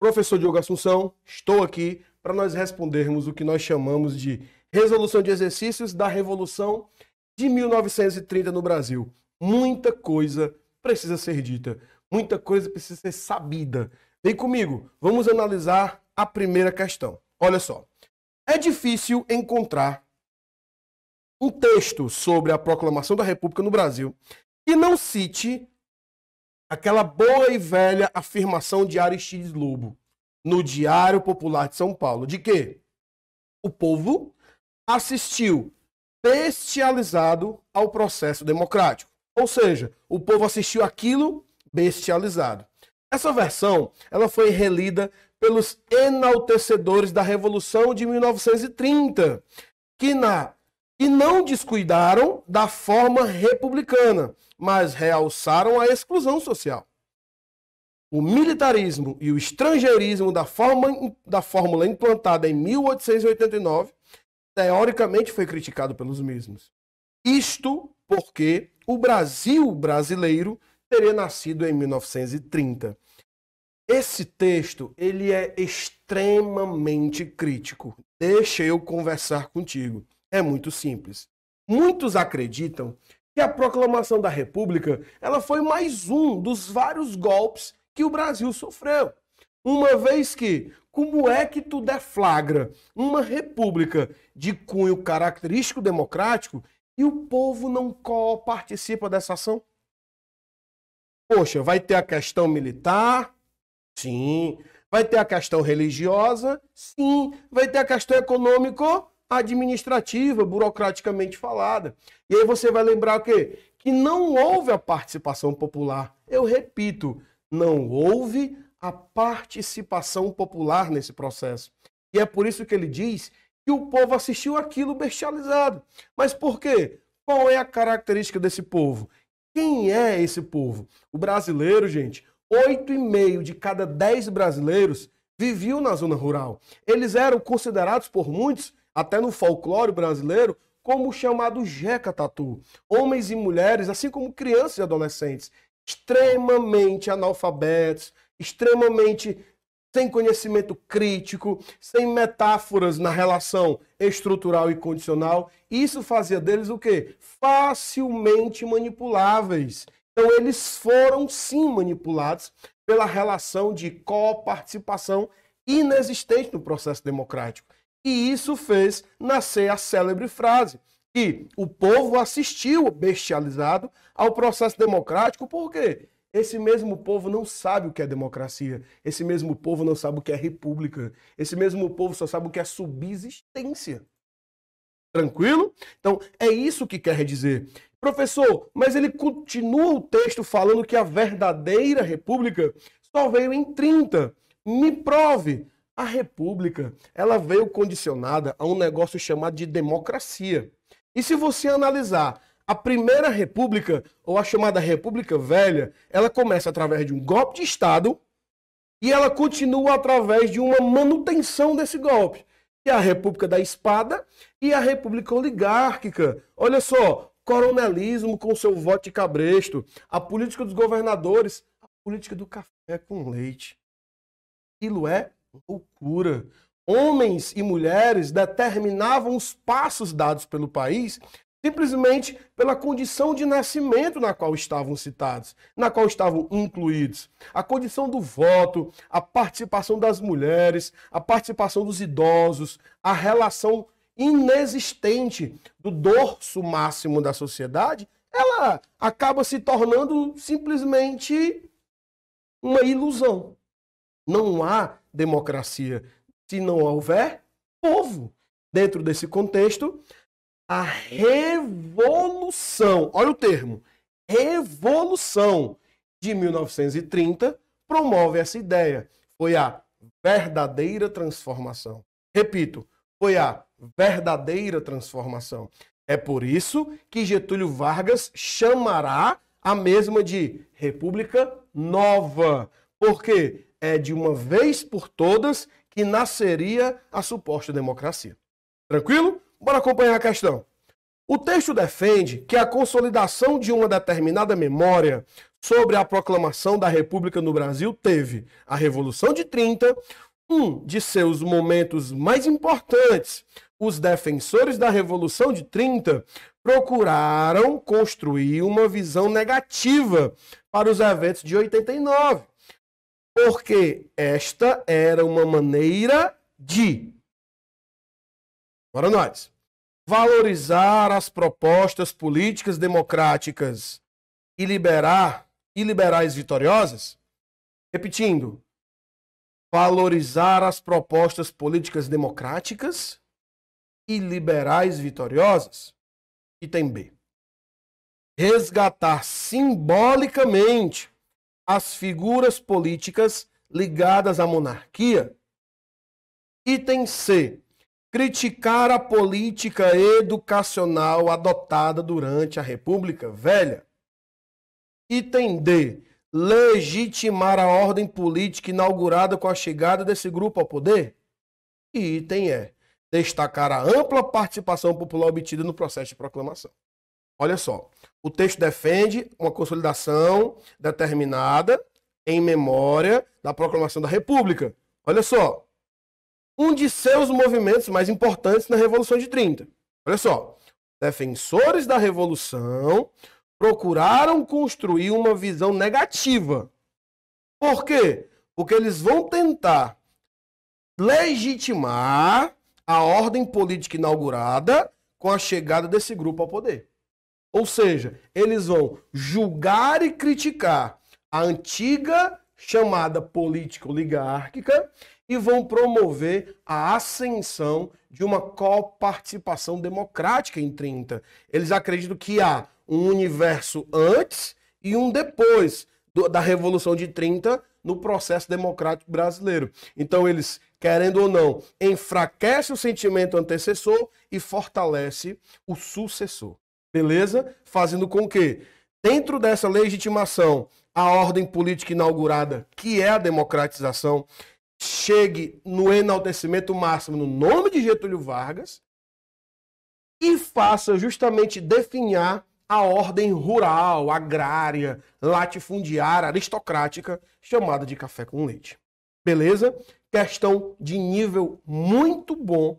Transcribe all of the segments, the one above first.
Professor Diogo Assunção, estou aqui para nós respondermos o que nós chamamos de resolução de exercícios da Revolução de 1930 no Brasil. Muita coisa precisa ser dita, muita coisa precisa ser sabida. Vem comigo, vamos analisar a primeira questão. Olha só. É difícil encontrar um texto sobre a proclamação da República no Brasil que não cite aquela boa e velha afirmação de Aristides Lobo no Diário Popular de São Paulo, de que o povo assistiu bestializado ao processo democrático. Ou seja, o povo assistiu aquilo bestializado. Essa versão, ela foi relida pelos enaltecedores da Revolução de 1930, que na e não descuidaram da forma republicana, mas realçaram a exclusão social. O militarismo e o estrangeirismo da, forma, da fórmula implantada em 1889, teoricamente foi criticado pelos mesmos. Isto porque o Brasil brasileiro teria nascido em 1930. Esse texto, ele é extremamente crítico. Deixa eu conversar contigo. É muito simples. Muitos acreditam que a proclamação da República ela foi mais um dos vários golpes que o Brasil sofreu. Uma vez que, como é que tu deflagra uma república de cunho característico democrático e o povo não participa dessa ação? Poxa, vai ter a questão militar? Sim. Vai ter a questão religiosa? Sim. Vai ter a questão econômico administrativa, burocraticamente falada. E aí você vai lembrar o quê? Que não houve a participação popular. Eu repito, não houve a participação popular nesse processo. E é por isso que ele diz que o povo assistiu aquilo bestializado. Mas por quê? Qual é a característica desse povo? Quem é esse povo? O brasileiro, gente, oito e meio de cada dez brasileiros viviam na zona rural. Eles eram considerados por muitos até no folclore brasileiro, como o chamado jeca tatu. Homens e mulheres, assim como crianças e adolescentes, extremamente analfabetos, extremamente sem conhecimento crítico, sem metáforas na relação estrutural e condicional. Isso fazia deles o quê? Facilmente manipuláveis. Então eles foram sim manipulados pela relação de coparticipação inexistente no processo democrático. E isso fez nascer a célebre frase que o povo assistiu bestializado ao processo democrático, por quê? Esse mesmo povo não sabe o que é democracia. Esse mesmo povo não sabe o que é república. Esse mesmo povo só sabe o que é subsistência. Tranquilo? Então, é isso que quer dizer. Professor, mas ele continua o texto falando que a verdadeira república só veio em 30. Me prove. A república, ela veio condicionada a um negócio chamado de democracia. E se você analisar a primeira república, ou a chamada república velha, ela começa através de um golpe de Estado e ela continua através de uma manutenção desse golpe, que é a república da espada e a república oligárquica. Olha só, coronelismo com seu voto de cabresto, a política dos governadores, a política do café com leite. Aquilo é loucura. Homens e mulheres determinavam os passos dados pelo país simplesmente pela condição de nascimento na qual estavam citados, na qual estavam incluídos. A condição do voto, a participação das mulheres, a participação dos idosos, a relação inexistente do dorso máximo da sociedade, ela acaba se tornando simplesmente uma ilusão. Não há democracia se não houver povo. Dentro desse contexto, a revolução, olha o termo, revolução de 1930 promove essa ideia. Foi a verdadeira transformação. Repito, foi a verdadeira transformação. É por isso que Getúlio Vargas chamará a mesma de República Nova. Porque é de uma vez por todas que nasceria a suposta democracia. Tranquilo? Bora acompanhar a questão. O texto defende que a consolidação de uma determinada memória sobre a proclamação da República no Brasil teve a Revolução de 30, um de seus momentos mais importantes. Os defensores da Revolução de 30 procuraram construir uma visão negativa para os eventos de 89, porque esta era uma maneira de. Para nós valorizar as propostas políticas democráticas e liberar e liberais vitoriosas? Repetindo, valorizar as propostas políticas democráticas e liberais vitoriosas? Item B. Resgatar simbolicamente as figuras políticas ligadas à monarquia. Item C criticar a política educacional adotada durante a República Velha. Item D. Legitimar a ordem política inaugurada com a chegada desse grupo ao poder. E item E. Destacar a ampla participação popular obtida no processo de proclamação. Olha só, o texto defende uma consolidação determinada em memória da proclamação da República. Olha só, um de seus movimentos mais importantes na Revolução de 30. Olha só. Defensores da Revolução procuraram construir uma visão negativa. Por quê? Porque eles vão tentar legitimar a ordem política inaugurada com a chegada desse grupo ao poder. Ou seja, eles vão julgar e criticar a antiga chamada política oligárquica e vão promover a ascensão de uma coparticipação democrática em 30. Eles acreditam que há um universo antes e um depois do, da Revolução de 30 no processo democrático brasileiro. Então eles, querendo ou não, enfraquece o sentimento antecessor e fortalece o sucessor. Beleza? Fazendo com que, dentro dessa legitimação, a ordem política inaugurada, que é a democratização, chegue no enaltecimento máximo no nome de Getúlio Vargas e faça justamente definhar a ordem rural, agrária, latifundiária, aristocrática, chamada de café com leite. Beleza? Questão de nível muito bom.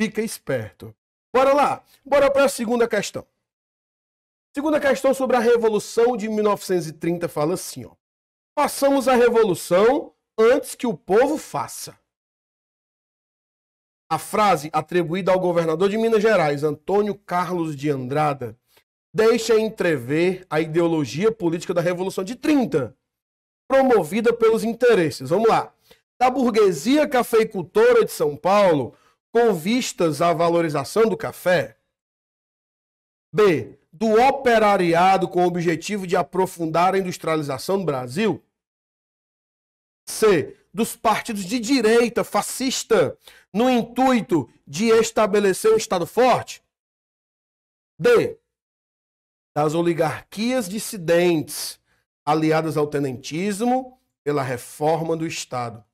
Fica esperto. Bora lá. Bora para a segunda questão. Segunda questão sobre a Revolução de 1930 fala assim, ó. Passamos a Revolução antes que o povo faça. A frase atribuída ao governador de Minas Gerais, Antônio Carlos de Andrada, deixa entrever a ideologia política da Revolução de 30, promovida pelos interesses, vamos lá, da burguesia cafeicultora de São Paulo, com vistas à valorização do café. B. Do operariado com o objetivo de aprofundar a industrialização do Brasil. C. Dos partidos de direita fascista no intuito de estabelecer um Estado forte. D. Das oligarquias dissidentes aliadas ao tenentismo pela reforma do Estado.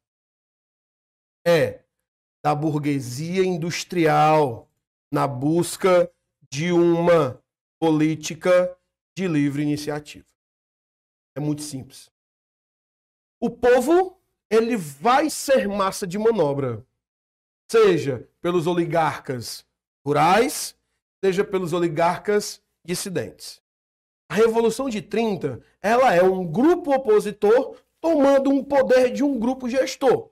E. Da burguesia industrial na busca de uma política de livre iniciativa. É muito simples o povo ele vai ser massa de manobra, seja pelos oligarcas rurais, seja pelos oligarcas dissidentes. A Revolução de 30, ela é um grupo opositor tomando um poder de um grupo gestor.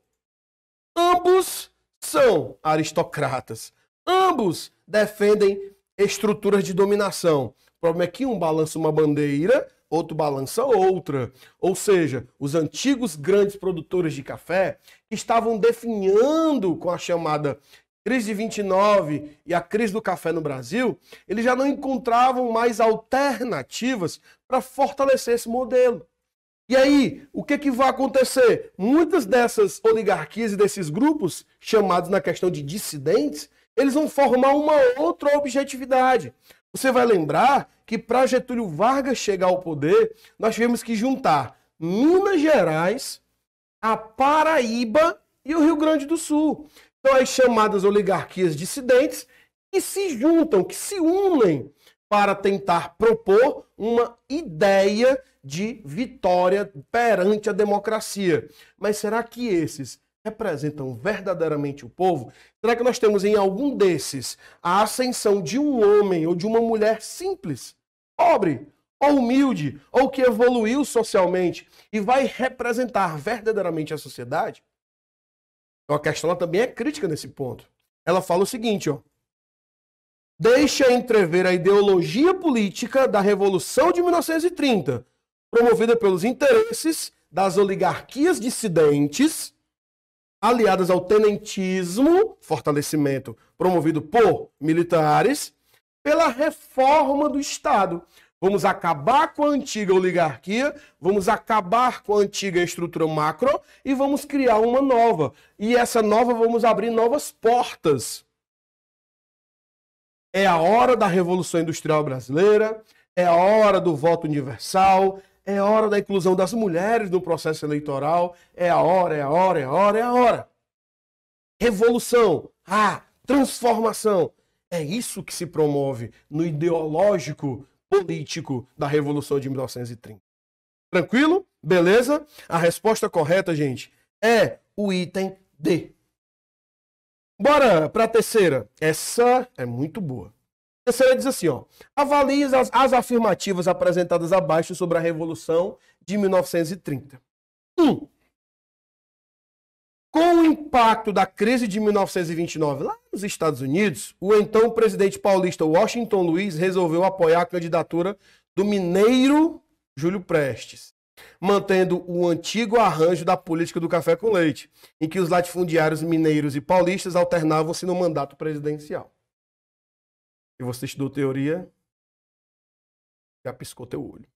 Ambos são aristocratas. Ambos defendem estruturas de dominação. O problema é que um balança uma bandeira, outro balança outra. Ou seja, os antigos grandes produtores de café estavam definhando com a chamada crise de 29 e a crise do café no Brasil, eles já não encontravam mais alternativas para fortalecer esse modelo. E aí, o que, que vai acontecer? Muitas dessas oligarquias e desses grupos, chamados na questão de dissidentes, eles vão formar uma outra objetividade. Você vai lembrar que para Getúlio Vargas chegar ao poder, nós tivemos que juntar Minas Gerais, a Paraíba e o Rio Grande do Sul. Então, as chamadas oligarquias dissidentes que se juntam, que se unem para tentar propor uma ideia de vitória perante a democracia. Mas será que esses representam verdadeiramente o povo? Será que nós temos em algum desses a ascensão de um homem ou de uma mulher simples, pobre, ou humilde, ou que evoluiu socialmente e vai representar verdadeiramente a sociedade? Então a questão também é crítica nesse ponto. Ela fala o seguinte, ó. Deixa entrever a ideologia política da Revolução de 1930, promovida pelos interesses das oligarquias dissidentes, aliadas ao tenentismo, fortalecimento promovido por militares, pela reforma do Estado. Vamos acabar com a antiga oligarquia, vamos acabar com a antiga estrutura macro e vamos criar uma nova. E essa nova vamos abrir novas portas. É a hora da Revolução Industrial Brasileira, é a hora do voto universal, é a hora da inclusão das mulheres no processo eleitoral, é a hora, é a hora, é a hora, é a hora. Revolução, ah, transformação. É isso que se promove no ideológico político da Revolução de 1930. Tranquilo? Beleza? A resposta correta, gente, é o item D. Bora para a terceira. Essa é muito boa. Terceira diz assim, ó. Avalie as, as afirmativas apresentadas abaixo sobre a Revolução de 1930. 1. Um, com o impacto da crise de 1929 lá nos Estados Unidos, o então presidente paulista Washington Luiz resolveu apoiar a candidatura do mineiro Júlio Prestes, mantendo o antigo arranjo da política do café com leite, em que os latifundiários mineiros e paulistas alternavam-se no mandato presidencial. E você estudou teoria, já piscou teu olho.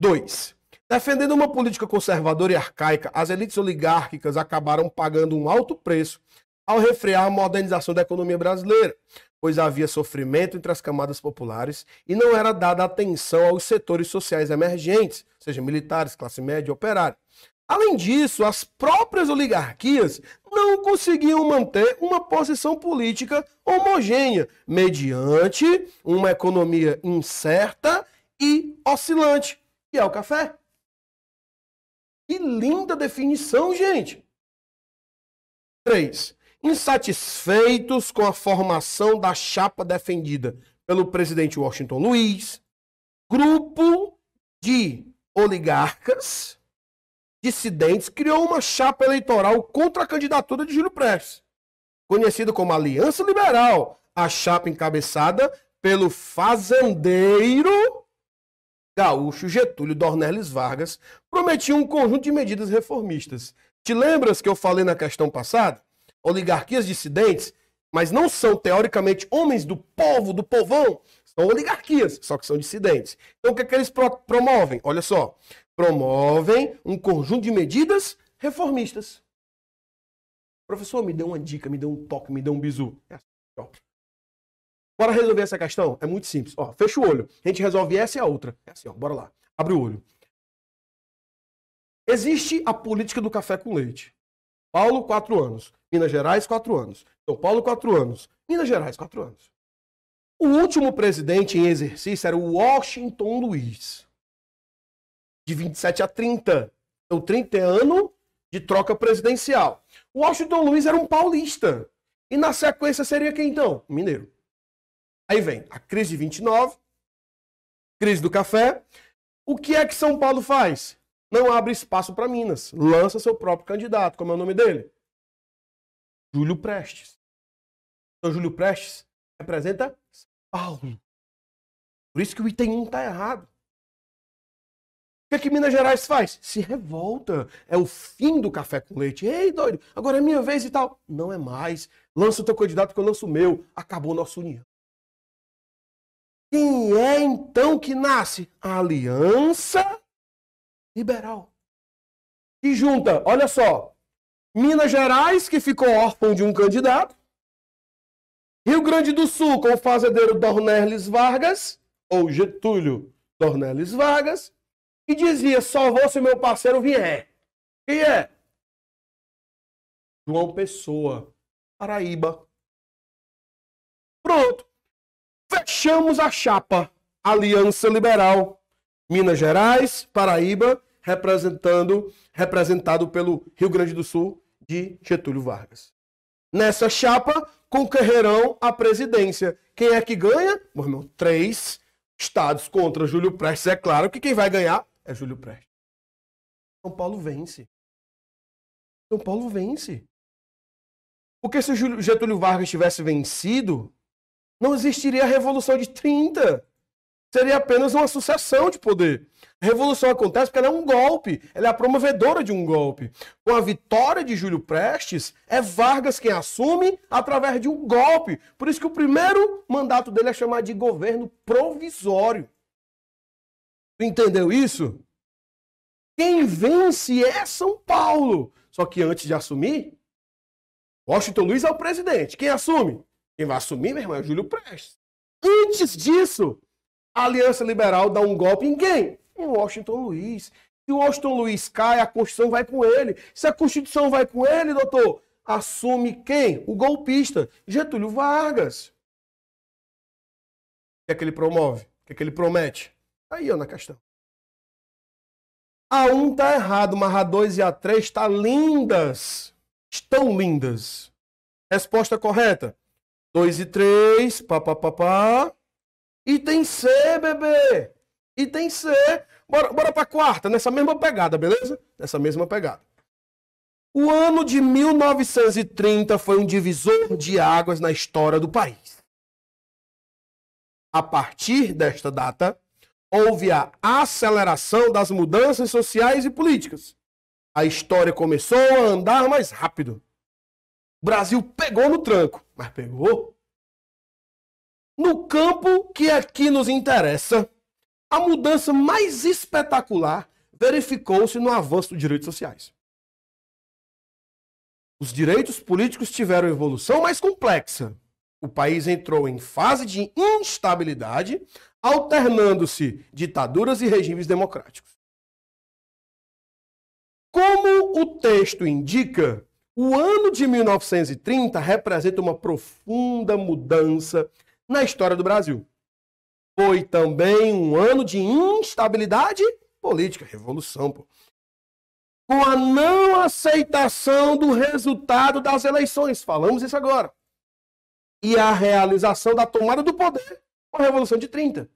2. Defendendo uma política conservadora e arcaica, as elites oligárquicas acabaram pagando um alto preço ao refrear a modernização da economia brasileira, pois havia sofrimento entre as camadas populares e não era dada atenção aos setores sociais emergentes, seja militares, classe média operária. Além disso, as próprias oligarquias não conseguiam manter uma posição política homogênea, mediante uma economia incerta e oscilante, que é o café. Que linda definição, gente! 3. Insatisfeitos com a formação da chapa defendida pelo presidente Washington Luiz, grupo de oligarcas dissidentes criou uma chapa eleitoral contra a candidatura de Júlio Prestes, conhecida como Aliança Liberal, a chapa encabeçada pelo fazendeiro gaúcho Getúlio Dornelles Vargas prometia um conjunto de medidas reformistas. Te lembras que eu falei na questão passada? Oligarquias dissidentes, mas não são teoricamente homens do povo, do povão, são oligarquias, só que são dissidentes. Então o que, é que eles pro promovem? Olha só, promovem um conjunto de medidas reformistas. Professor, me dê uma dica, me dê um toque, me dê um bizu. É assim, ó. Bora resolver essa questão? É muito simples. Ó, fecha o olho. A gente resolve essa e a outra. É assim, ó. Bora lá. Abre o olho. Existe a política do café com leite. Paulo, quatro anos. Minas Gerais, quatro anos. São Paulo, quatro anos. Minas Gerais, quatro anos. O último presidente em exercício era o Washington Luiz. De 27 a 30. Então, 30 ano de troca presidencial. O Washington Luiz era um paulista. E na sequência seria quem então? Mineiro. Aí vem a crise de 29, crise do café. O que é que São Paulo faz? Não abre espaço para Minas. Lança seu próprio candidato. Como é o nome dele? Júlio Prestes. Então, Júlio Prestes representa São Paulo. Por isso que o item 1 está errado. O que, é que Minas Gerais faz? Se revolta. É o fim do café com leite. Ei, doido, agora é minha vez e tal. Não é mais. Lança o teu candidato que eu lanço o meu. Acabou nossa união. Quem é então que nasce? A Aliança Liberal. E junta, olha só, Minas Gerais, que ficou órfão de um candidato, Rio Grande do Sul, com o fazendeiro Dornelles Vargas, ou Getúlio Dornelles Vargas, e dizia: só vou se meu parceiro vier. Quem é? João Pessoa, Paraíba. Pronto. Fechamos a chapa. Aliança Liberal. Minas Gerais, Paraíba, representando, representado pelo Rio Grande do Sul de Getúlio Vargas. Nessa chapa concorrerão a presidência. Quem é que ganha? Meu irmão, três estados contra Júlio Prestes. É claro que quem vai ganhar é Júlio Prestes. São Paulo vence. São Paulo vence. Porque se o Getúlio Vargas tivesse vencido, não existiria a Revolução de 30. Seria apenas uma sucessão de poder. A revolução acontece porque ela é um golpe, ela é a promovedora de um golpe. Com a vitória de Júlio Prestes, é Vargas quem assume através de um golpe. Por isso que o primeiro mandato dele é chamado de governo provisório. Entendeu isso? Quem vence é São Paulo. Só que antes de assumir, Washington Luiz é o presidente. Quem assume? Quem vai assumir, meu irmão, é Júlio Prestes. Antes disso, a Aliança Liberal dá um golpe em quem? Em Washington Luiz. Se o Washington Luiz cai, a Constituição vai com ele. Se a Constituição vai com ele, doutor, assume quem? O golpista, Getúlio Vargas. O que é que ele promove? O que é que ele promete? Aí, ó, na questão. A 1 tá errado, mas a 2 e a 3 tá lindas. Estão lindas. Resposta correta. 2 e 3, papapá. Item C, bebê. Item C. Bora, bora pra quarta, nessa mesma pegada, beleza? Nessa mesma pegada. O ano de 1930 foi um divisor de águas na história do país. A partir desta data, houve a aceleração das mudanças sociais e políticas. A história começou a andar mais rápido. O Brasil pegou no tranco, mas pegou. No campo que aqui nos interessa, a mudança mais espetacular verificou-se no avanço dos direitos sociais. Os direitos políticos tiveram evolução mais complexa. O país entrou em fase de instabilidade, alternando-se ditaduras e regimes democráticos. Como o texto indica, o ano de 1930 representa uma profunda mudança na história do Brasil. Foi também um ano de instabilidade política, revolução, pô. Com a não aceitação do resultado das eleições, falamos isso agora. E a realização da tomada do poder a Revolução de 30.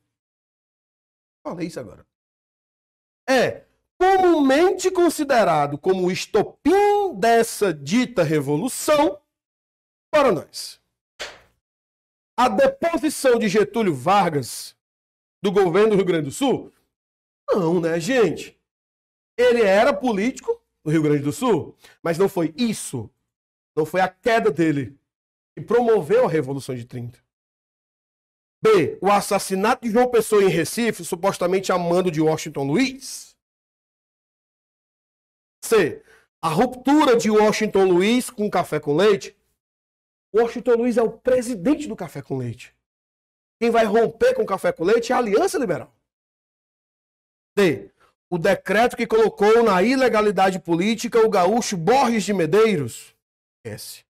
Falei isso agora. É comumente considerado como o estopim dessa dita revolução para nós a deposição de Getúlio Vargas do governo do Rio Grande do Sul? Não, né, gente? Ele era político no Rio Grande do Sul, mas não foi isso. Não foi a queda dele que promoveu a Revolução de 30. B. O assassinato de João Pessoa em Recife, supostamente a mando de Washington Luiz. C. A ruptura de Washington Luiz com café com leite Washington Luiz é o presidente do Café com Leite. Quem vai romper com o Café com Leite é a Aliança Liberal. D. O decreto que colocou na ilegalidade política o gaúcho Borges de Medeiros. S.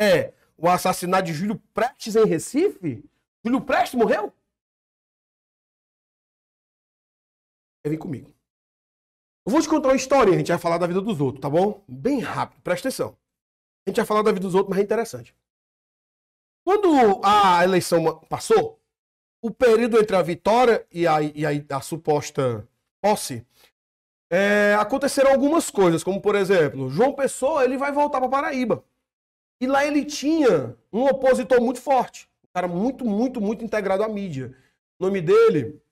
É o assassinato de Júlio Prestes em Recife? Júlio Prestes morreu? Vem comigo. Eu vou te contar uma história, a gente vai falar da vida dos outros, tá bom? Bem rápido, presta atenção. A gente vai falar da vida dos outros, mas é interessante. Quando a eleição passou, o período entre a vitória e a, e a, a suposta posse, é, aconteceram algumas coisas, como por exemplo, João Pessoa ele vai voltar para Paraíba. E lá ele tinha um opositor muito forte, cara muito, muito, muito integrado à mídia. O nome dele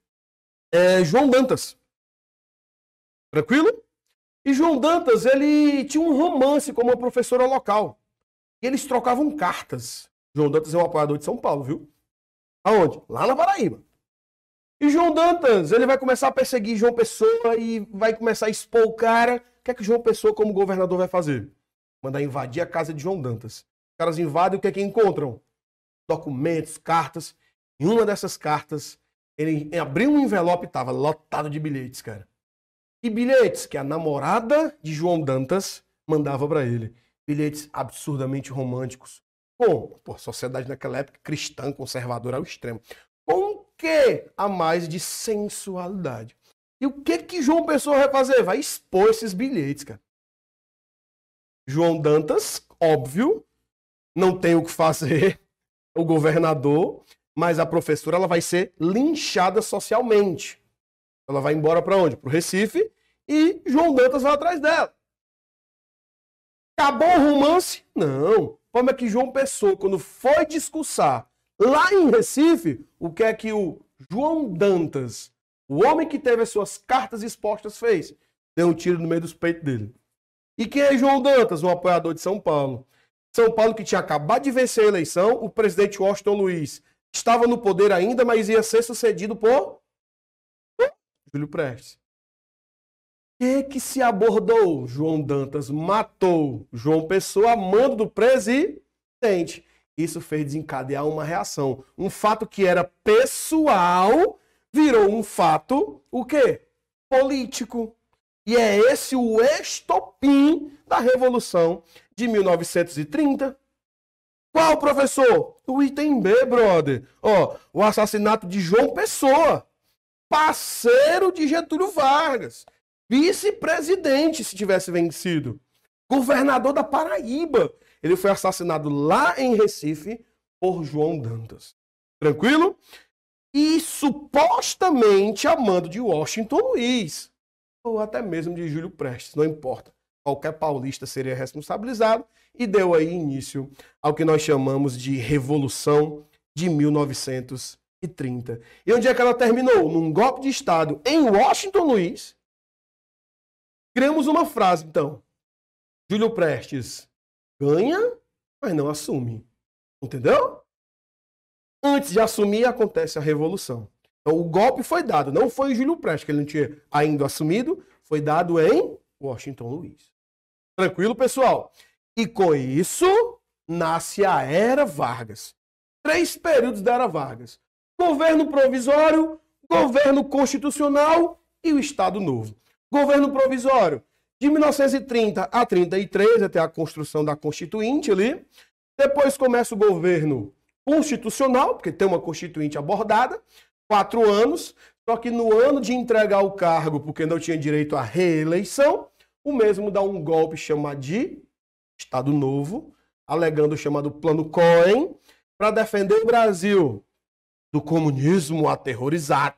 é João Dantas. Tranquilo? E João Dantas, ele tinha um romance com uma professora local. E eles trocavam cartas. João Dantas é um apoiador de São Paulo, viu? Aonde? Lá na Paraíba. E João Dantas, ele vai começar a perseguir João Pessoa e vai começar a expor o cara. O que é que João Pessoa, como governador, vai fazer? Mandar invadir a casa de João Dantas. Os caras invadem o que é que encontram? Documentos, cartas. Em uma dessas cartas, ele abriu um envelope e estava lotado de bilhetes, cara e bilhetes que a namorada de João Dantas mandava para ele. Bilhetes absurdamente românticos. Com, pô, sociedade naquela época cristã, conservadora ao extremo. Com que a mais de sensualidade. E o que que João Pessoa vai fazer? Vai expor esses bilhetes, cara. João Dantas, óbvio, não tem o que fazer, o governador, mas a professora ela vai ser linchada socialmente. Ela vai embora para onde? Para o Recife e João Dantas vai atrás dela. Acabou o romance? Não. Como é que João Pessoa, quando foi discursar lá em Recife, o que é que o João Dantas, o homem que teve as suas cartas expostas, fez? Deu um tiro no meio dos peitos dele. E quem é João Dantas? Um apoiador de São Paulo. São Paulo que tinha acabado de vencer a eleição, o presidente Washington Luiz estava no poder ainda, mas ia ser sucedido por Júlio Prestes. O que, que se abordou? João Dantas matou João Pessoa a mando do presidente. Isso fez desencadear uma reação. Um fato que era pessoal virou um fato, o quê? Político. E é esse o estopim da Revolução de 1930. Qual, professor? O item B, brother. Ó, o assassinato de João Pessoa, parceiro de Getúlio Vargas, vice-presidente se tivesse vencido, governador da Paraíba. Ele foi assassinado lá em Recife por João Dantas. Tranquilo? E supostamente a mando de Washington Luiz ou até mesmo de Júlio Prestes, não importa. Qualquer paulista seria responsabilizado e deu aí início ao que nós chamamos de Revolução de 1930. E onde é que ela terminou? Num golpe de Estado em Washington Luiz. Criamos uma frase, então. Júlio Prestes ganha, mas não assume. Entendeu? Antes de assumir, acontece a Revolução. Então, o golpe foi dado, não foi em Júlio Prestes, que ele não tinha ainda assumido, foi dado em Washington Luiz. Tranquilo, pessoal? E com isso, nasce a Era Vargas. Três períodos da Era Vargas: governo provisório, governo constitucional e o Estado Novo. Governo provisório, de 1930 a 33, até a construção da Constituinte ali. Depois começa o governo constitucional, porque tem uma Constituinte abordada quatro anos, só que no ano de entregar o cargo, porque não tinha direito à reeleição, o mesmo dá um golpe chamado de Estado Novo, alegando o chamado Plano Cohen, para defender o Brasil do comunismo aterrorizado.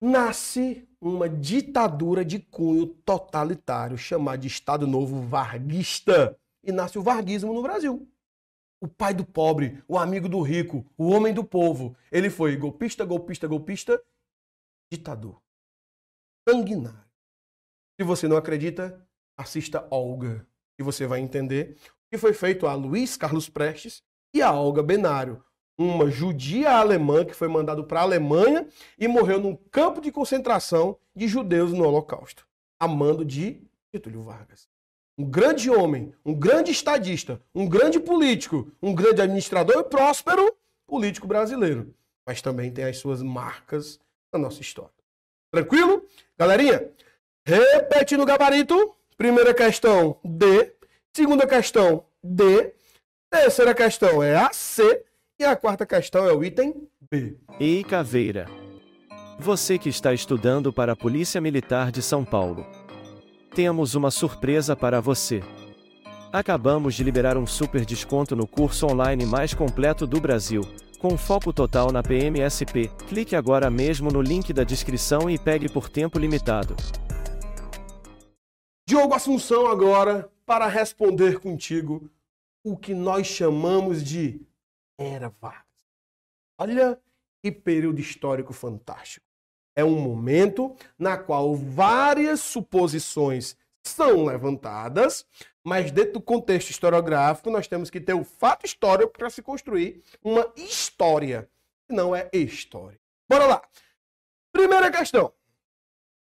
Nasce uma ditadura de cunho totalitário, chamada de Estado Novo Varguista, e nasce o varguismo no Brasil o pai do pobre, o amigo do rico, o homem do povo. Ele foi golpista, golpista, golpista, ditador. Sanguinário. Se você não acredita, assista Olga, e você vai entender o que foi feito a Luiz Carlos Prestes e a Olga Benário, uma judia alemã que foi mandada para a Alemanha e morreu num campo de concentração de judeus no Holocausto, a mando de Getúlio Vargas um grande homem, um grande estadista, um grande político, um grande administrador e próspero político brasileiro. Mas também tem as suas marcas na nossa história. Tranquilo? Galerinha, repete no gabarito. Primeira questão, D. Segunda questão, D. Terceira questão é a C. E a quarta questão é o item B. Ei, Caveira. Você que está estudando para a Polícia Militar de São Paulo temos uma surpresa para você. Acabamos de liberar um super desconto no curso online mais completo do Brasil, com foco total na PMSP. Clique agora mesmo no link da descrição e pegue por tempo limitado. Diogo Assunção agora para responder contigo o que nós chamamos de Era Vargas. Olha que período histórico fantástico é um momento na qual várias suposições são levantadas, mas dentro do contexto historiográfico nós temos que ter o fato histórico para se construir uma história, que não é história. Bora lá. Primeira questão.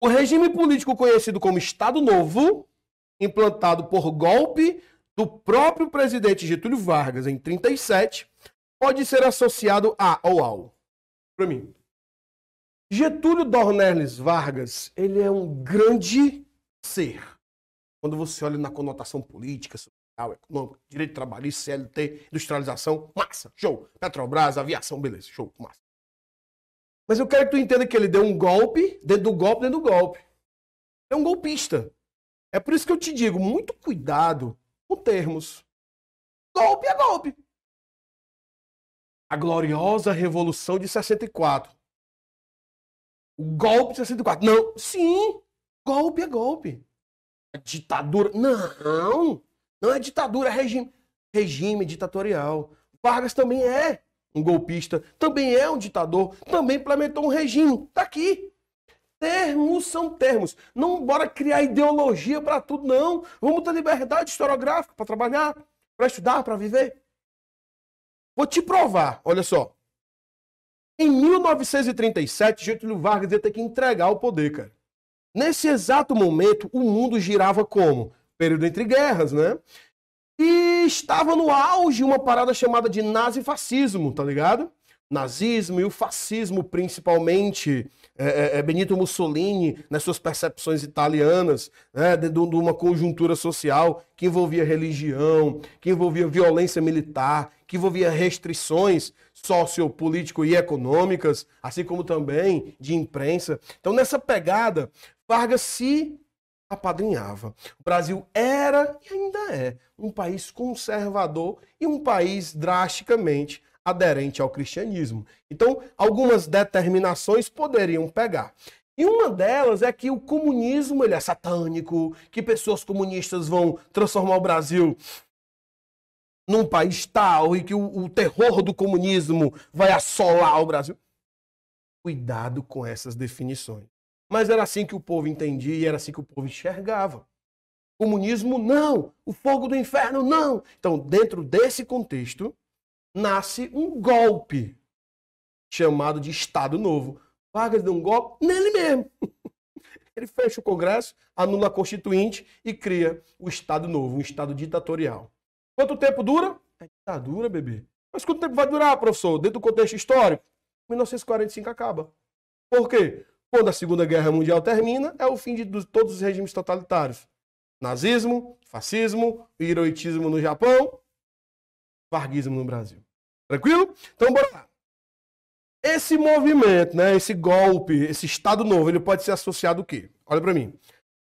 O regime político conhecido como Estado Novo, implantado por golpe do próprio presidente Getúlio Vargas em 37, pode ser associado a ou ao. Para mim, Getúlio Dornelles Vargas, ele é um grande ser. Quando você olha na conotação política, social, econômica, direito trabalhista, CLT, industrialização, massa, show. Petrobras, aviação, beleza, show, massa. Mas eu quero que tu entenda que ele deu um golpe, dentro do golpe, dentro do golpe. É um golpista. É por isso que eu te digo, muito cuidado com termos. Golpe é golpe. A gloriosa Revolução de 64. O golpe de 64. Não, sim, golpe é golpe. A ditadura. Não, não é ditadura, é regime. Regime ditatorial. Vargas também é um golpista, também é um ditador, também implementou um regime. Tá aqui. Termos são termos. Não bora criar ideologia para tudo, não. Vamos ter liberdade historiográfica para trabalhar, para estudar, para viver. Vou te provar, olha só. Em 1937, Getúlio Vargas ia ter que entregar o poder, cara. Nesse exato momento, o mundo girava como? Período entre guerras, né? E estava no auge uma parada chamada de nazifascismo, tá ligado? Nazismo e o fascismo, principalmente, é, é, é Benito Mussolini, nas suas percepções italianas, né, de, de uma conjuntura social que envolvia religião, que envolvia violência militar, que envolvia restrições sociopolítico e econômicas, assim como também de imprensa. Então, nessa pegada, Vargas se apadrinhava. O Brasil era e ainda é um país conservador e um país drasticamente aderente ao cristianismo. Então, algumas determinações poderiam pegar. E uma delas é que o comunismo ele é satânico, que pessoas comunistas vão transformar o Brasil num país tal e que o, o terror do comunismo vai assolar o Brasil. Cuidado com essas definições. Mas era assim que o povo entendia e era assim que o povo enxergava. Comunismo, não. O fogo do inferno, não. Então, dentro desse contexto, nasce um golpe chamado de Estado Novo. Vargas deu um golpe nele mesmo. Ele fecha o Congresso, anula a Constituinte e cria o Estado Novo, um Estado ditatorial. Quanto tempo dura? É ditadura, bebê. Mas quanto tempo vai durar, professor? Dentro do contexto histórico? 1945 acaba. Por quê? Quando a Segunda Guerra Mundial termina, é o fim de, de todos os regimes totalitários. Nazismo, fascismo, heroitismo no Japão, varguismo no Brasil. Tranquilo? Então, bora lá. Esse movimento, né, esse golpe, esse Estado Novo, ele pode ser associado o quê? Olha para mim.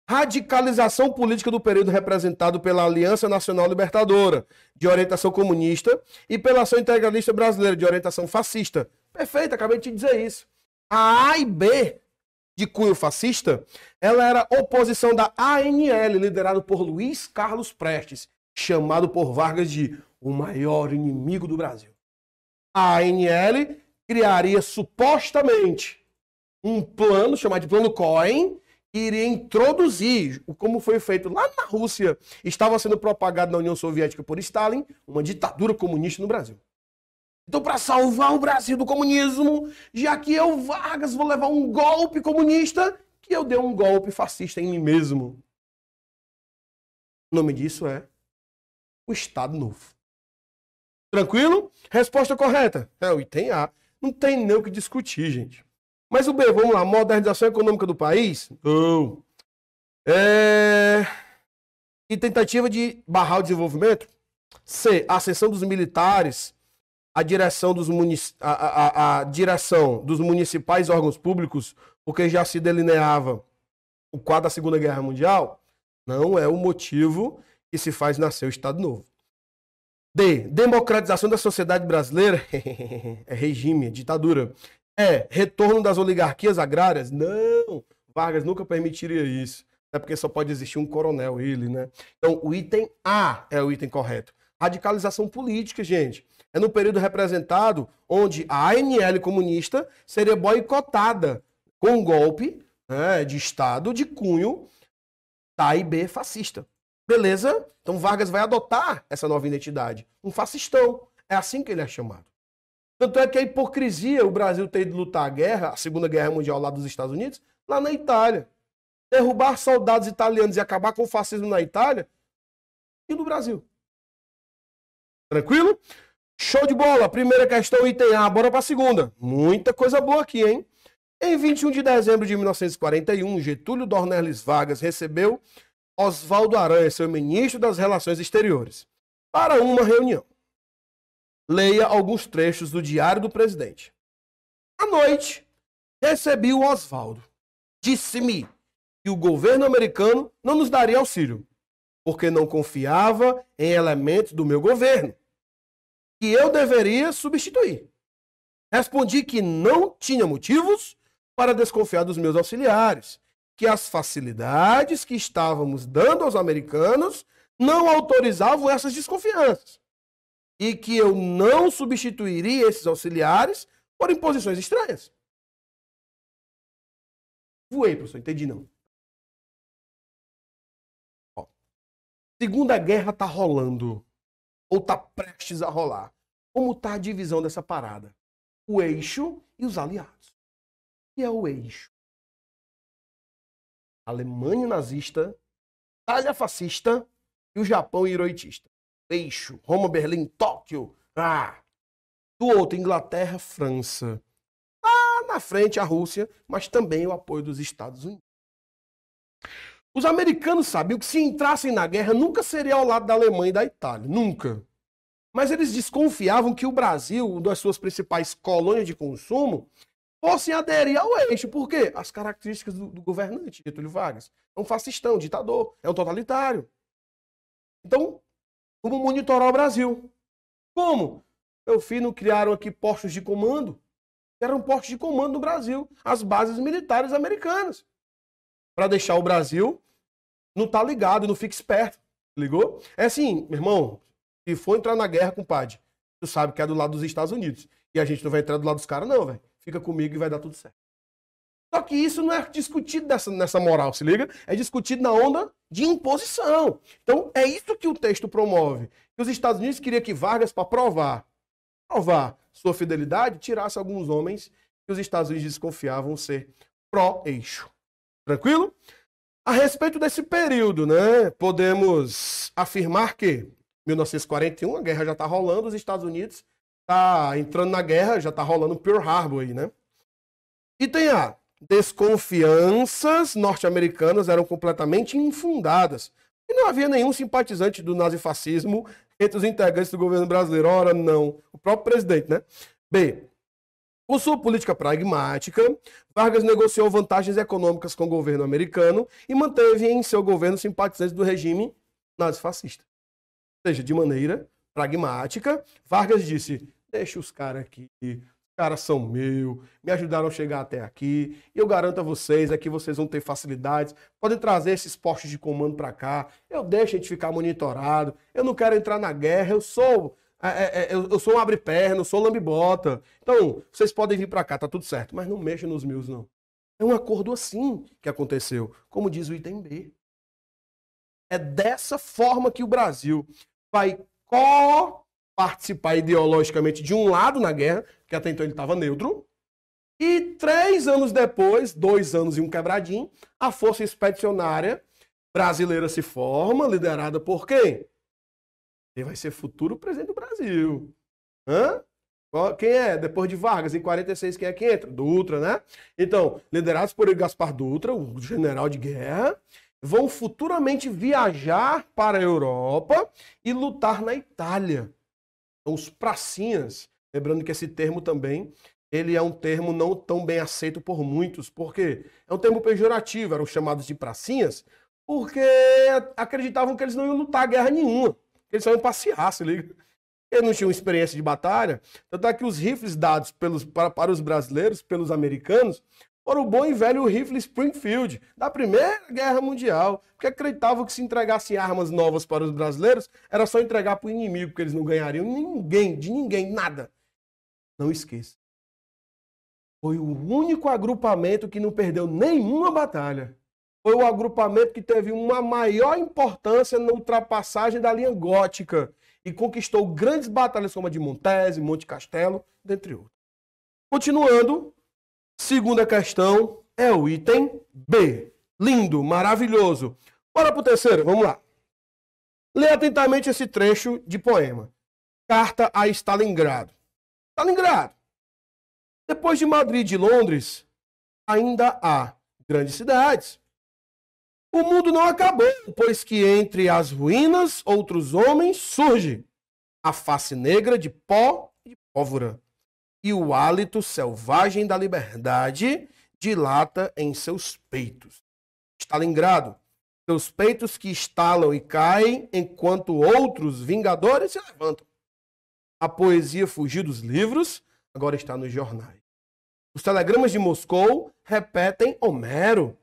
Radicalização política do período representado pela Aliança Nacional Libertadora, de orientação comunista, e pela Ação Integralista Brasileira, de orientação fascista. Perfeito, acabei de te dizer isso. A A e B de cunho fascista, ela era oposição da ANL, liderado por Luiz Carlos Prestes, chamado por Vargas de o maior inimigo do Brasil a ANL criaria supostamente um plano chamado de plano Cohen, que iria introduzir, como foi feito lá na Rússia, estava sendo propagado na União Soviética por Stalin, uma ditadura comunista no Brasil. Então, para salvar o Brasil do comunismo, já que eu, Vargas, vou levar um golpe comunista, que eu dei um golpe fascista em mim mesmo. O nome disso é o Estado Novo. Tranquilo? Resposta correta. É o item A. Não tem nem o que discutir, gente. Mas o B, vamos lá. Modernização econômica do país? Não. É... E tentativa de barrar o desenvolvimento? C. Ascensão dos militares, a direção dos, munic... a, a, a direção dos municipais órgãos públicos, porque já se delineava o quadro da Segunda Guerra Mundial, não é o motivo que se faz nascer o Estado Novo. D. Democratização da sociedade brasileira. é regime, é ditadura. É. Retorno das oligarquias agrárias. Não. Vargas nunca permitiria isso. É porque só pode existir um coronel, ele, né? Então, o item A é o item correto. Radicalização política, gente. É no período representado onde a ANL comunista seria boicotada com um golpe né, de Estado de cunho da IB fascista. Beleza? Então Vargas vai adotar essa nova identidade. Um fascistão. É assim que ele é chamado. Tanto é que a hipocrisia, o Brasil ter ido lutar a guerra, a Segunda Guerra Mundial lá dos Estados Unidos, lá na Itália. Derrubar soldados italianos e acabar com o fascismo na Itália e no Brasil. Tranquilo? Show de bola. Primeira questão, item A. Bora para a segunda. Muita coisa boa aqui, hein? Em 21 de dezembro de 1941, Getúlio Dornelles Vargas recebeu Oswaldo Aranha, seu ministro das Relações Exteriores, para uma reunião. Leia alguns trechos do Diário do Presidente. À noite, recebi o Oswaldo. Disse-me que o governo americano não nos daria auxílio, porque não confiava em elementos do meu governo, que eu deveria substituir. Respondi que não tinha motivos para desconfiar dos meus auxiliares, que as facilidades que estávamos dando aos americanos não autorizavam essas desconfianças e que eu não substituiria esses auxiliares por imposições estranhas. Voei, professor, entendi não. Ó, Segunda Guerra tá rolando, ou tá prestes a rolar. Como tá a divisão dessa parada? O eixo e os aliados. Que é o eixo? Alemanha nazista, Itália fascista e o Japão heroitista. Eixo, Roma, Berlim, Tóquio. Ah! Do outro, Inglaterra, França. Lá na frente, a Rússia, mas também o apoio dos Estados Unidos. Os americanos sabiam que se entrassem na guerra nunca seria ao lado da Alemanha e da Itália. Nunca. Mas eles desconfiavam que o Brasil, uma das suas principais colônias de consumo, fossem aderir ao eixo. Por quê? As características do, do governante, Getúlio Vargas. É um fascistão, um ditador, é um totalitário. Então, como monitorar o Brasil? Como? Meu filho criaram aqui postos de comando. Eram postos de comando no Brasil, as bases militares americanas. Para deixar o Brasil não tá ligado, não fica esperto. Ligou? É assim, meu irmão, se for entrar na guerra, compadre, tu sabe que é do lado dos Estados Unidos. E a gente não vai entrar do lado dos caras, não, velho. Fica comigo e vai dar tudo certo. Só que isso não é discutido nessa moral, se liga? É discutido na onda de imposição. Então, é isso que o texto promove. Que os Estados Unidos queriam que Vargas, para provar, provar sua fidelidade, tirasse alguns homens que os Estados Unidos desconfiavam ser pró-eixo. Tranquilo? A respeito desse período, né, podemos afirmar que 1941, a guerra já está rolando, os Estados Unidos tá entrando na guerra, já está rolando Pearl Harbor aí, né? E tem a desconfianças norte-americanas eram completamente infundadas. E não havia nenhum simpatizante do nazifascismo entre os integrantes do governo brasileiro. Ora, não. O próprio presidente, né? B. Com sua política pragmática, Vargas negociou vantagens econômicas com o governo americano e manteve em seu governo simpatizantes do regime nazifascista. Ou seja, de maneira pragmática, Vargas disse: deixa os caras aqui, caras são meu, me ajudaram a chegar até aqui. E eu garanto a vocês, aqui vocês vão ter facilidades. Podem trazer esses postos de comando para cá. Eu deixo a gente ficar monitorado. Eu não quero entrar na guerra. Eu sou é, é, é eu sou um abre-perna, eu sou lambibota. Então, vocês podem vir para cá, tá tudo certo. Mas não mexa nos meus, não. É um acordo assim que aconteceu, como diz o item B. É dessa forma que o Brasil vai co participar ideologicamente de um lado na guerra, que até então ele estava neutro. E três anos depois, dois anos e um quebradinho, a Força Expedicionária Brasileira se forma, liderada por quem? Ele vai ser futuro presidente do Brasil. Hã? Quem é? Depois de Vargas, em 46, quem é que entra? Dutra, né? Então, liderados por Gaspar Dutra, o general de guerra, vão futuramente viajar para a Europa e lutar na Itália os pracinhas. Lembrando que esse termo também ele é um termo não tão bem aceito por muitos, porque é um termo pejorativo, eram chamados de pracinhas, porque acreditavam que eles não iam lutar guerra nenhuma, eles só iam passear, se liga. Eles não tinham experiência de batalha, tanto é que os rifles dados pelos, para, para os brasileiros, pelos americanos, foram o bom e velho rifle Springfield, da Primeira Guerra Mundial, porque acreditavam que se entregassem armas novas para os brasileiros, era só entregar para o inimigo, porque eles não ganhariam ninguém, de ninguém, nada. Não esqueça. Foi o único agrupamento que não perdeu nenhuma batalha. Foi o agrupamento que teve uma maior importância na ultrapassagem da linha gótica e conquistou grandes batalhas como a de Montese, Monte Castelo, dentre outros. Continuando, Segunda questão é o item B. Lindo, maravilhoso. Bora pro terceiro, vamos lá. Lê atentamente esse trecho de poema. Carta a Stalingrado. Stalingrado. Depois de Madrid e Londres, ainda há grandes cidades. O mundo não acabou, pois que entre as ruínas outros homens surge a face negra de pó e pólvora e o hálito selvagem da liberdade dilata em seus peitos. Stalingrado, seus peitos que estalam e caem, enquanto outros vingadores se levantam. A poesia fugiu dos livros, agora está nos jornais. Os telegramas de Moscou repetem Homero.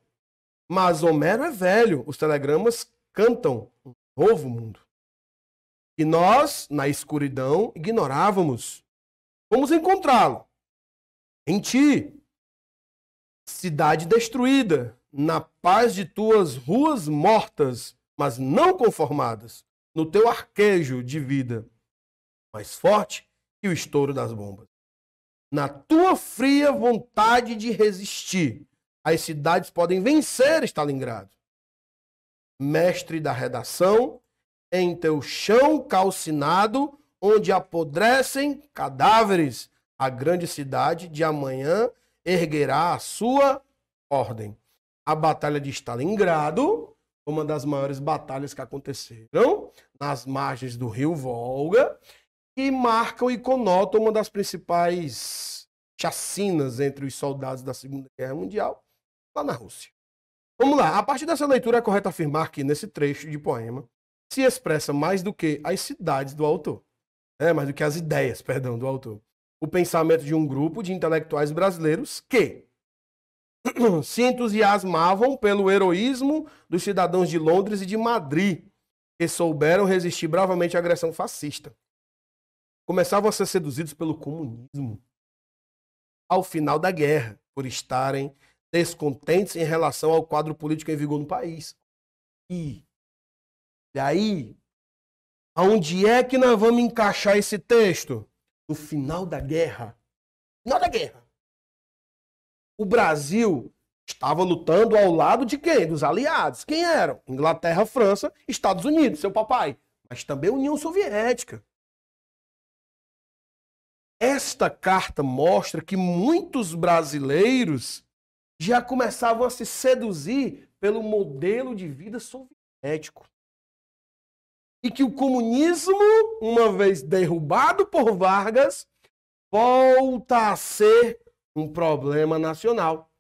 Mas Homero é velho, os telegramas cantam um novo mundo. E nós, na escuridão, ignorávamos. Vamos encontrá-lo. Em ti, cidade destruída, na paz de tuas ruas mortas, mas não conformadas, no teu arquejo de vida, mais forte que o estouro das bombas. Na tua fria vontade de resistir, as cidades podem vencer Stalingrado. Mestre da redação, em teu chão calcinado, onde apodrecem cadáveres, a grande cidade de amanhã erguerá a sua ordem. A Batalha de Stalingrado, uma das maiores batalhas que aconteceram nas margens do rio Volga, e marcam e conotam uma das principais chacinas entre os soldados da Segunda Guerra Mundial, lá na Rússia. Vamos lá, a partir dessa leitura é correto afirmar que nesse trecho de poema se expressa mais do que as cidades do autor, é, mais do que as ideias, perdão, do autor. O pensamento de um grupo de intelectuais brasileiros que se entusiasmavam pelo heroísmo dos cidadãos de Londres e de Madrid, que souberam resistir bravamente à agressão fascista. Começavam a ser seduzidos pelo comunismo ao final da guerra, por estarem descontentes em relação ao quadro político em vigor no país. E aí, aonde é que nós vamos encaixar esse texto? No final da guerra. Final da guerra. O Brasil estava lutando ao lado de quem? Dos aliados. Quem eram? Inglaterra, França, Estados Unidos, seu papai. Mas também União Soviética. Esta carta mostra que muitos brasileiros já começavam a se seduzir pelo modelo de vida soviético. E que o comunismo, uma vez derrubado por Vargas, volta a ser um problema nacional.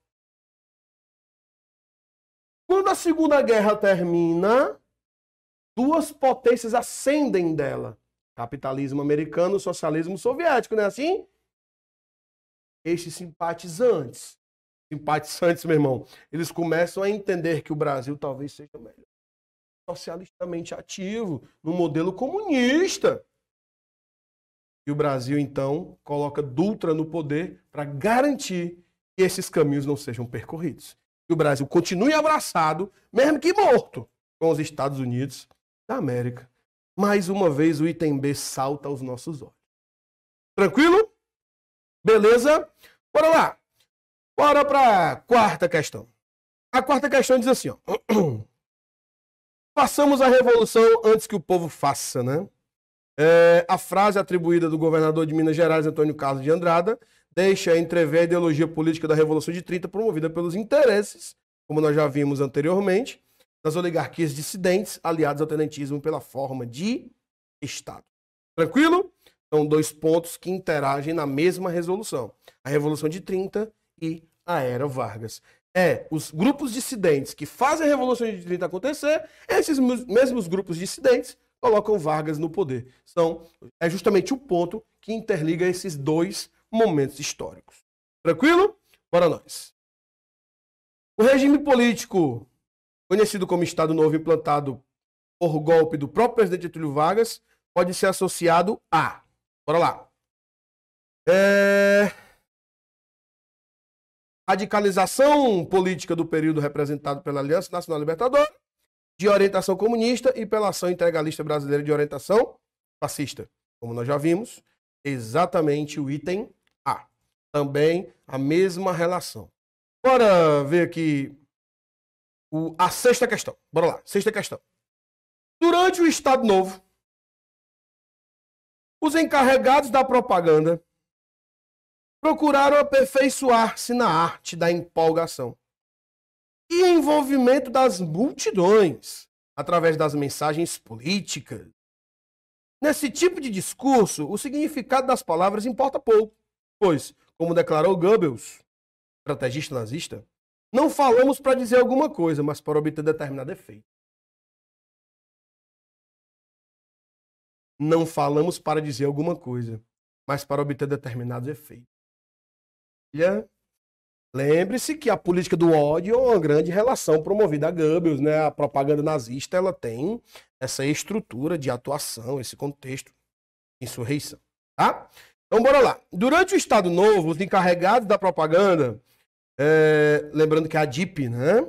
Quando a Segunda Guerra termina, duas potências ascendem dela: capitalismo americano, socialismo soviético, não é assim? Estes simpatizantes simpatizantes, meu irmão, eles começam a entender que o Brasil talvez seja melhor socialistamente ativo, no modelo comunista. E o Brasil, então, coloca Dutra no poder para garantir que esses caminhos não sejam percorridos. Que o Brasil continue abraçado, mesmo que morto, com os Estados Unidos da América. Mais uma vez, o item B salta aos nossos olhos. Tranquilo? Beleza? Bora lá. Bora para a quarta questão. A quarta questão diz assim: ó. Passamos a revolução antes que o povo faça, né? É, a frase atribuída do governador de Minas Gerais, Antônio Carlos de Andrada, deixa entrever a ideologia política da Revolução de 30 promovida pelos interesses, como nós já vimos anteriormente, das oligarquias dissidentes aliadas ao tenentismo pela forma de Estado. Tranquilo? São dois pontos que interagem na mesma resolução. A Revolução de 30 e a Era Vargas. É, os grupos dissidentes que fazem a Revolução de 30 acontecer, esses mesmos grupos dissidentes colocam Vargas no poder. São, é justamente o ponto que interliga esses dois momentos históricos. Tranquilo? Bora nós. O regime político, conhecido como Estado Novo implantado por golpe do próprio presidente Getúlio Vargas, pode ser associado a. Bora lá. É, radicalização política do período representado pela Aliança Nacional Libertadora, de orientação comunista e pela ação integralista brasileira de orientação fascista. Como nós já vimos, exatamente o item A. Também a mesma relação. Bora ver aqui o, a sexta questão. Bora lá, sexta questão. Durante o Estado Novo, os encarregados da propaganda procuraram aperfeiçoar-se na arte da empolgação e envolvimento das multidões através das mensagens políticas. Nesse tipo de discurso, o significado das palavras importa pouco, pois, como declarou Goebbels, estrategista nazista, não falamos para dizer alguma coisa, mas para obter determinado efeito. Não falamos para dizer alguma coisa, mas para obter determinados efeitos. Lembre-se que a política do ódio é uma grande relação promovida a Goebbels, né? A propaganda nazista ela tem essa estrutura de atuação, esse contexto de insurreição, tá? Então bora lá. Durante o Estado Novo, os encarregados da propaganda, é, lembrando que é a DIP, né?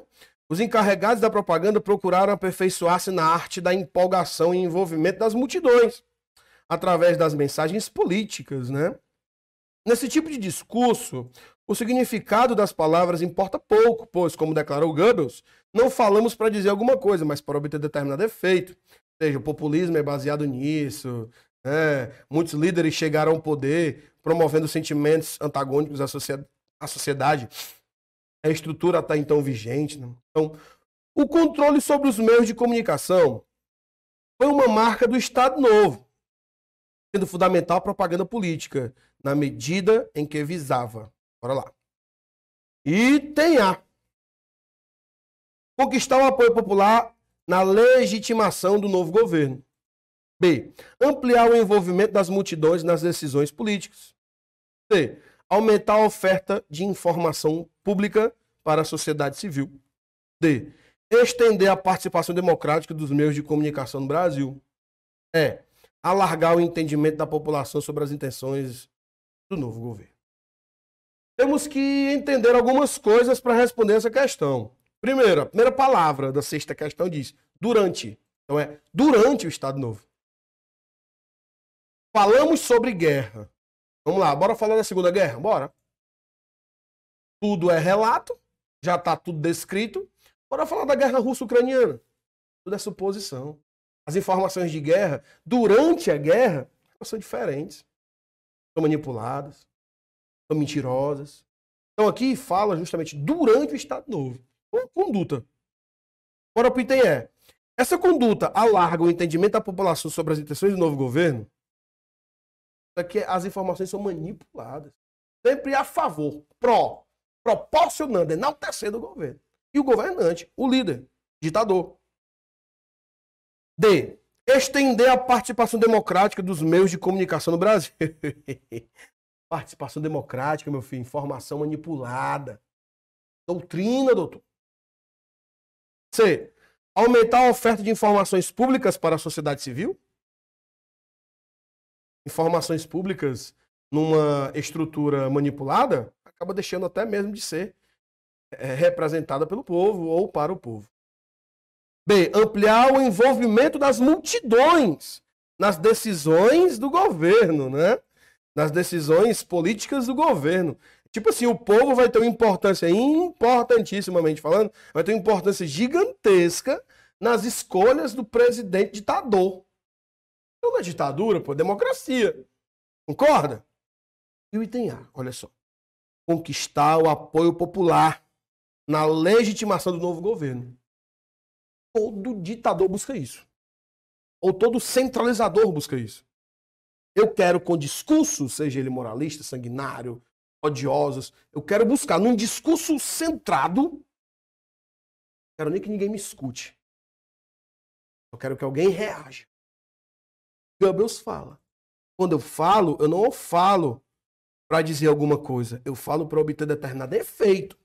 Os encarregados da propaganda procuraram aperfeiçoar-se na arte da empolgação e envolvimento das multidões, através das mensagens políticas, né? Nesse tipo de discurso, o significado das palavras importa pouco, pois, como declarou Goebbels, não falamos para dizer alguma coisa, mas para obter determinado efeito. Ou seja, o populismo é baseado nisso. Né? Muitos líderes chegaram ao poder promovendo sentimentos antagônicos à, sociedade. A estrutura está então vigente. Né? Então, o controle sobre os meios de comunicação foi uma marca do Estado Novo, sendo fundamental a propaganda política, na medida em que visava Bora lá. Item A. Conquistar o apoio popular na legitimação do novo governo. B. Ampliar o envolvimento das multidões nas decisões políticas. C. Aumentar a oferta de informação pública para a sociedade civil. D. Estender a participação democrática dos meios de comunicação no Brasil. E. Alargar o entendimento da população sobre as intenções do novo governo temos que entender algumas coisas para responder essa questão. Primeiro, a primeira palavra da sexta questão diz durante. Então é durante o Estado Novo. Falamos sobre guerra. Vamos lá, bora falar da Segunda Guerra? Bora. Tudo é relato, já está tudo descrito. Bora falar da guerra russo-ucraniana. Tudo é suposição. As informações de guerra, durante a guerra, são diferentes. São manipuladas são mentirosas. Então aqui fala justamente durante o Estado Novo. Uma conduta. Agora o item é, essa conduta alarga o entendimento da população sobre as intenções do novo governo, é que as informações são manipuladas. Sempre a favor, pró, proporcionando, enaltecendo o governo. E o governante, o líder, ditador. D. Estender a participação democrática dos meios de comunicação no Brasil. Participação democrática, meu filho, informação manipulada. Doutrina, doutor. C. Aumentar a oferta de informações públicas para a sociedade civil. Informações públicas numa estrutura manipulada acaba deixando até mesmo de ser é, representada pelo povo ou para o povo. B. Ampliar o envolvimento das multidões nas decisões do governo, né? nas decisões políticas do governo. Tipo assim, o povo vai ter uma importância importantíssimamente falando, vai ter uma importância gigantesca nas escolhas do presidente ditador. Não é ditadura, pô, democracia. Concorda? E o item A, olha só. Conquistar o apoio popular na legitimação do novo governo. Todo ditador busca isso. Ou todo centralizador busca isso. Eu quero com discurso, seja ele moralista, sanguinário, odiosos, eu quero buscar num discurso centrado. Quero nem que ninguém me escute. Eu quero que alguém reaja. Goebbels fala. Quando eu falo, eu não falo para dizer alguma coisa. Eu falo para obter determinado efeito.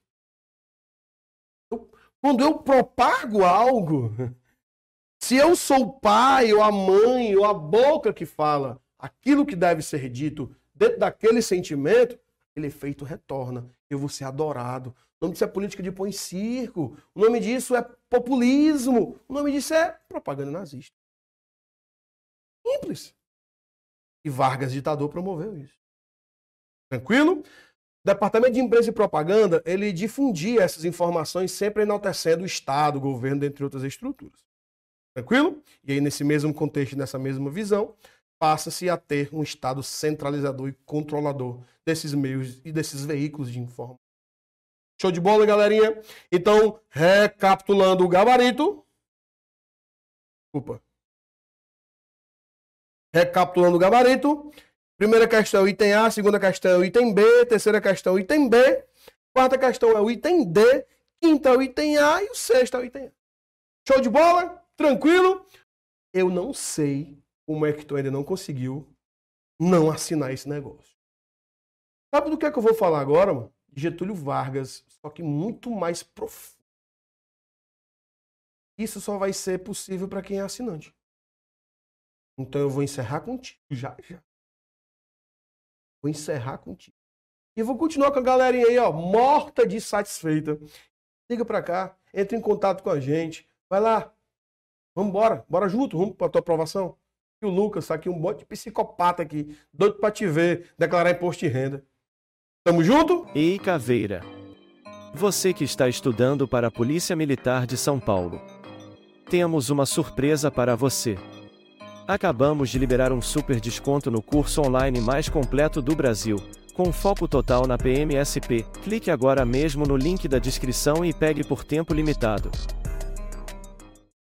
Quando eu propago algo, se eu sou o pai, ou a mãe, ou a boca que fala, aquilo que deve ser dito dentro daquele sentimento, aquele efeito retorna. Eu vou ser adorado. O nome disso é política de põe circo. O nome disso é populismo. O nome disso é propaganda nazista. Simples. E Vargas, ditador, promoveu isso. Tranquilo? Departamento de Imprensa e Propaganda, ele difundia essas informações sempre enaltecendo o Estado, o governo, dentre outras estruturas. Tranquilo? E aí, nesse mesmo contexto, nessa mesma visão, passa-se a ter um Estado centralizador e controlador desses meios e desses veículos de informação. Show de bola, galerinha? Então, recapitulando o gabarito. Desculpa. Recapitulando o gabarito. Primeira questão, item A. Segunda questão, item B. Terceira questão, item B. Quarta questão é o item D. Quinta é o item A. E o sexto é o item A. Show de bola? Tranquilo? Eu não sei como é que tu ainda não conseguiu não assinar esse negócio. Sabe do que é que eu vou falar agora, mano? Getúlio Vargas, só que muito mais profundo. Isso só vai ser possível para quem é assinante. Então eu vou encerrar contigo já, já. Vou encerrar contigo. E vou continuar com a galerinha aí, ó, morta de satisfeita. Liga para cá, entre em contato com a gente. Vai lá. Vamos embora. Bora junto, vamos para tua aprovação. E o Lucas, tá aqui um monte de psicopata aqui, doido para te ver declarar imposto de renda. Tamo junto? Ei, Caveira. Você que está estudando para a Polícia Militar de São Paulo. Temos uma surpresa para você. Acabamos de liberar um super desconto no curso online mais completo do Brasil, com foco total na PMSP. Clique agora mesmo no link da descrição e pegue por tempo limitado.